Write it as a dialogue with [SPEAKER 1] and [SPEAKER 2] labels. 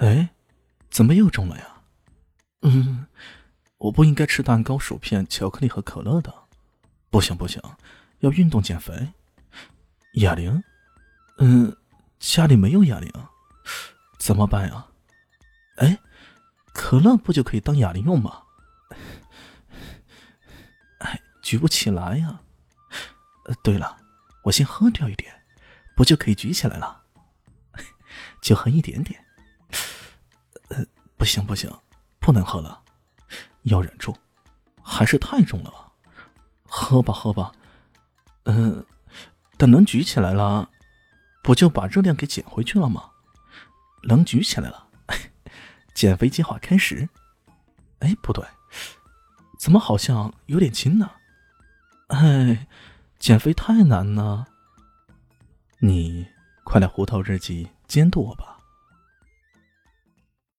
[SPEAKER 1] 哎，怎么又中了呀？嗯，我不应该吃蛋糕、薯片、巧克力和可乐的。不行不行，要运动减肥。哑铃？嗯，家里没有哑铃，怎么办呀？哎，可乐不就可以当哑铃用吗？哎，举不起来呀。对了，我先喝掉一点，不就可以举起来了？就喝一点点。不行不行，不能喝了，要忍住，还是太重了吧。喝吧喝吧，嗯，等能举起来了，不就把热量给减回去了吗？能举起来了，减肥计划开始。哎，不对，怎么好像有点轻呢？哎，减肥太难了。你快来胡桃日记监督我吧。